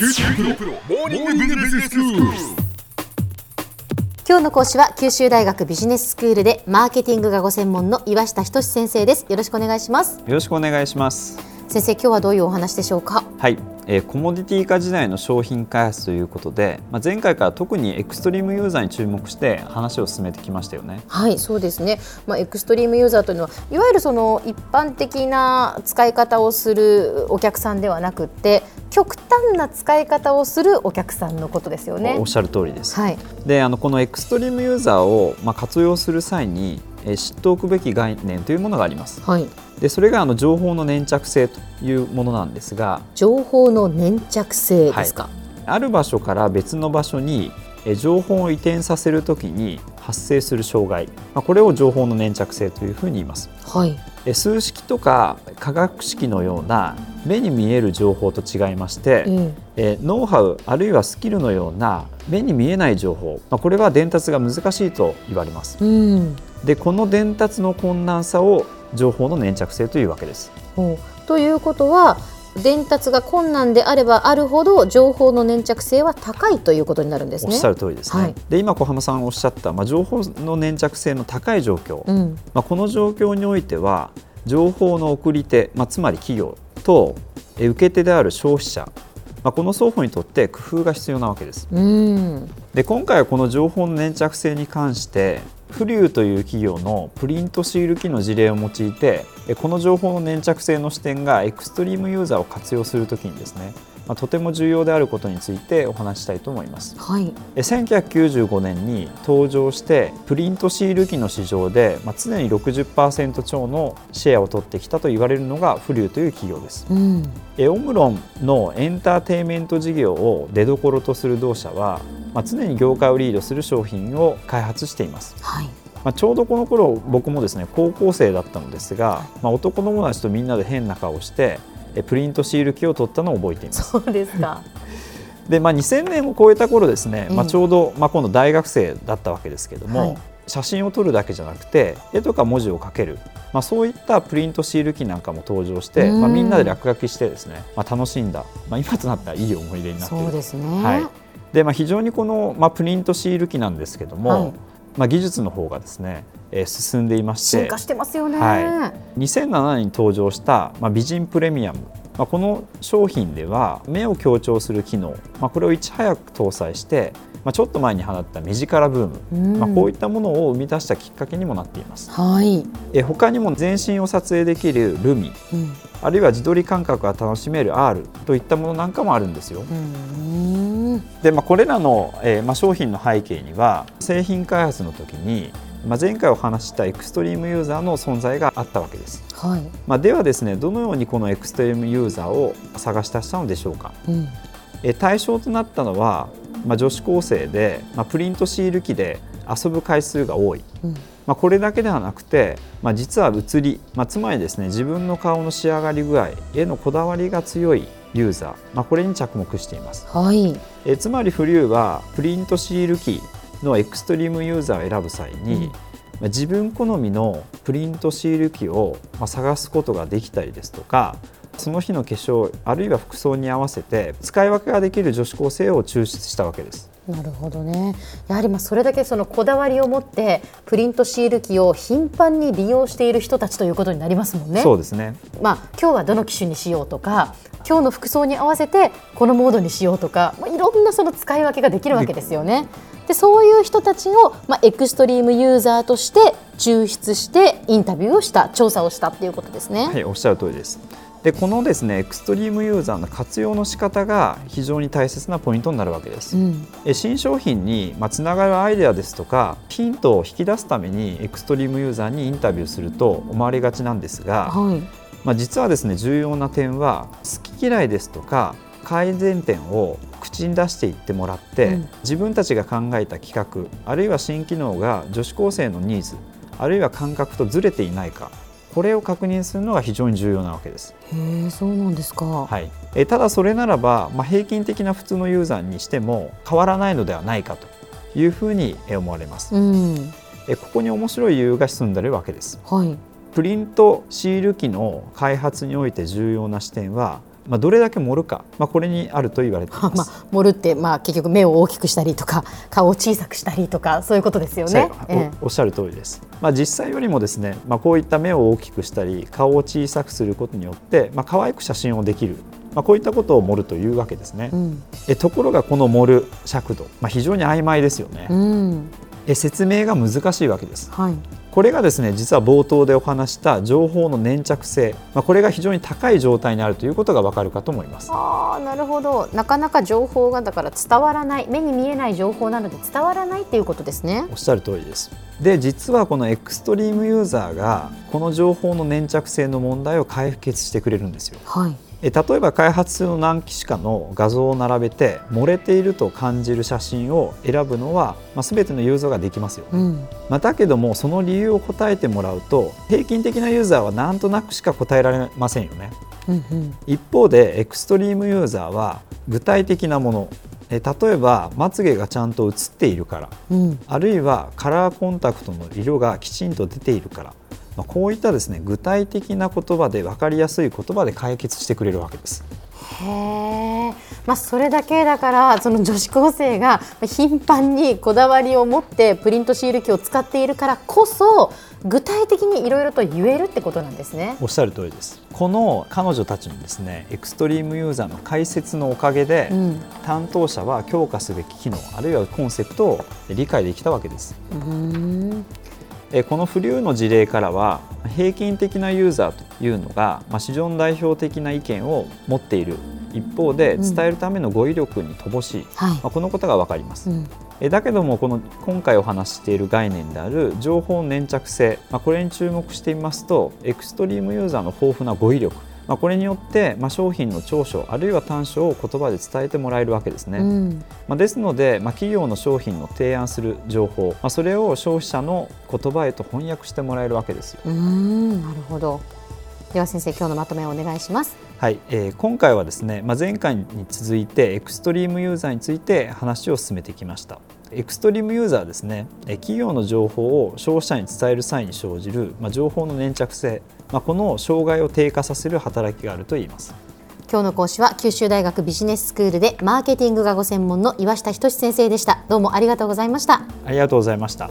九州大学モーニングビジネススクール。今日の講師は九州大学ビジネススクールでマーケティングがご専門の岩下仁先生ですよろしくお願いしますよろしくお願いします。先生今日はどういうお話でしょうか？はい、えーコモディティ化時代の商品開発ということで、まあ、前回から特にエクストリームユーザーに注目して話を進めてきましたよね。はいそうですね、まあ、エクストリームユーザーというのはいわゆるその一般的な使い方をするお客さんではなくって極端な使い方をするお客さんのことですよね。おっしゃる通りです。はい。であのこのエクストリームユーザーを、まあ、活用する際に、えー知っておくべき概念というものがあります。はい。でそれがあの情報の粘着性というものなんですが情報の粘着性ですか、ある場所から別の場所にえー情報を移転させるときに発生する障害、まあ、これを情報の粘着性というふうに言います。はい。え数式とか化学式のような目に見える情報と違いまして、ええ。ノウハウあるいはスキルのような目に見えない情報、まあ、これは伝達が難しいと言われます。えうん。でこの伝達の困難さを情報の粘着性というわけです。ということは伝達が困難であればあるほど情報の粘着性は高いということになるんですね。おっしゃる通りですね、はい。で今小浜さんおっしゃった、まあ、情報の粘着性の高い状況、うん、まあ、この状況においては情報の送り手、まあ、つまり企業とえ受け手である消費者、まあ、この双方にとって工夫が必要なわけです。うん、で今回はこの情報の粘着性に関してフリューという企業のプリントシール機の事例を用いてえこの情報の粘着性の視点がエクストリームユーザーを活用するときにですね、まあ、とても重要であることについてお話ししたいと思います。はい、え1995年に登場してプリントシール機の市場で、まあ、常に60%超のシェアを取ってきたと言われるのがフリューという企業です。うん、えオムロンのエンターテインメント事業を出どころとする同社は、まあ、常に業界をリードする商品を開発しています、はい、まあ、ちょうどこの頃僕もですね高校生だったのですが、まあ、男友達とみんなで変な顔をしてえプリントシール機を取ったのを覚えています。そうですか。で、まあ、2000年を超えた頃ですね、まあ、うんちょうど、まあ、今度大学生だったわけですけども、はい。写真を撮るだけじゃなくて絵とか文字を書ける、まあ、そういったプリントシール機なんかも登場して、うん。まあ、みんなで落書きしてですね、まあ、楽しんだ、まあ、今となったらいい思い出になっている。そうですね。はい。で、まあ、非常にこの、まあ、プリントシール機なんですけども、はいまあ、技術の方がですね、えー進んでいまして進化してますよね。はい。2007年に登場した、まあ、美人プレミアム、まあ、この商品では目を強調する機能、まあ、これをいち早く搭載して、まあ、ちょっと前に放った目力ブーム、うん。まあ、こういったものを生み出したきっかけにもなっています。はい、え他にも全身を撮影できるルミ。うん、あるいは自撮り感覚が楽しめる R といったものなんかもあるんですよ。うん、で、まあ、これらの、えーまあ、商品の背景には製品開発の時に、まあ、前回お話ししたエクストリームユーザーの存在があったわけです。はい、まあ、ではですねどのようにこのエクストリームユーザーを探し出したのでしょうか。うん、え対象となったのは、まあ、女子高生で、まあ、プリントシール機で遊ぶ回数が多い、うん、まあ、これだけではなくて、まあ、実は写り、まあ、つまりですね自分の顔の仕上がり具合へのこだわりが強いユーザー、まあ、これに着目しています。はい、えつまりフリューはプリントシール機のエクストリームユーザーを選ぶ際に、うん。まあ自分好みのプリントシール機をまあ探すことができたりですとかその日の化粧あるいは服装に合わせて使い分けができる女子高生を抽出したわけです。なるほどね。やはりまあそれだけそのこだわりを持ってプリントシール機を頻繁に利用している人たちということになりますもんね。そうですねまあ、今日はどの機種にしようとか今日の服装に合わせてこのモードにしようとか、まあ、いろんなその使い分けができるわけですよね。でそういう人たちを、まあ、エクストリームユーザーとして抽出してインタビューをした調査をしたっていうことですね。はいおっしゃる通りです。でこのですねエクストリームユーザーの活用の仕方が非常に大切なポイントになるわけです。うん。え新商品にまあつながるアイデアですとかヒントを引き出すためにエクストリームユーザーにインタビューすると思われがちなんですが、はい。まあ、実はですね重要な点は好き嫌いですとか改善点を口に出していってもらって、うん。自分たちが考えた企画あるいは新機能が女子高生のニーズあるいは感覚とずれていないかこれを確認するのが非常に重要なわけです。へえそうなんですか。はい、えただそれならば、まあ、平均的な普通のユーザーにしても変わらないのではないかというふうにえ思われます。うんえここに面白い理由が潜んでいるわけです。はいプリントシール機の開発において重要な視点はまあ、どれだけ盛るか、まあ、これにあると言われています。まあ、盛るって、まあ、結局目を大きくしたりとか 顔を小さくしたりとかそういうことですよね。おおっしゃる通りです。まあ、実際よりもですね、まあ、こういった目を大きくしたり顔を小さくすることによって、まあ可愛く写真をできるまあ、こういったことを盛るというわけですね。うん、えところがこの盛る尺度、まあ、非常に曖昧ですよね。うん、え説明が難しいわけです。はい、これがですね実は冒頭でお話した情報の粘着性、まあ、これが非常に高い状態にあるということがわかるかと思います。あなるほど。なかなか情報がだから伝わらない。目に見えない情報なので伝わらないっていうことですね。おっしゃる通りです。で実はこのエクストリームユーザーがこの情報の粘着性の問題を解決してくれるんですよ。はい例えば開発中の何機種かの画像を並べて漏れていると感じる写真を選ぶのは、まあ、全てのユーザーができますよ、うん、まあ、だけどもその理由を答えてもらうと平均的なユーザーはなんとなくしか答えられませんよね、うんうん、一方でエクストリームユーザーは具体的なもの例えばまつげがちゃんと写っているから、うん、あるいはカラーコンタクトの色がきちんと出ているからまあ、こういったですね具体的な言葉で分かりやすい言葉で解決してくれるわけです。へまあ、それだけだからその女子高生が頻繁にこだわりを持ってプリントシール機を使っているからこそ具体的にいろいろと言えるってことなんですね。おっしゃる通りです。この彼女たちのですねエクストリームユーザーの解説のおかげで、うん、担当者は強化すべき機能あるいはコンセプトを理解できたわけですこのフリューの事例からは平均的なユーザーというのが、まあ、市場の代表的な意見を持っている一方で伝えるための語彙力に乏しい、うんまあ、このことが分かります。うん。だけどもこの今回お話ししている概念である情報粘着性、まあ、これに注目してみますとエクストリームユーザーの豊富な語彙力まあ、これによって、まあ、商品の長所あるいは短所を言葉で伝えてもらえるわけですね。うん、まあ、ですので、まあ、企業の商品の提案する情報、まあ、それを消費者の言葉へと翻訳してもらえるわけですよ。うんなるほどでは先生今日のまとめをお願いします。はい、えー、今回はですね、まあ、前回に続いてエクストリームユーザーについて話を進めてきました。エクストリームユーザーですね企業の情報を消費者に伝える際に生じる、まあ、情報の粘着性、まあ、この障害を低下させる働きがあると言います。今日の講師は九州大学ビジネススクールでマーケティングがご専門の岩下仁先生でした。どうもありがとうございました。ありがとうございました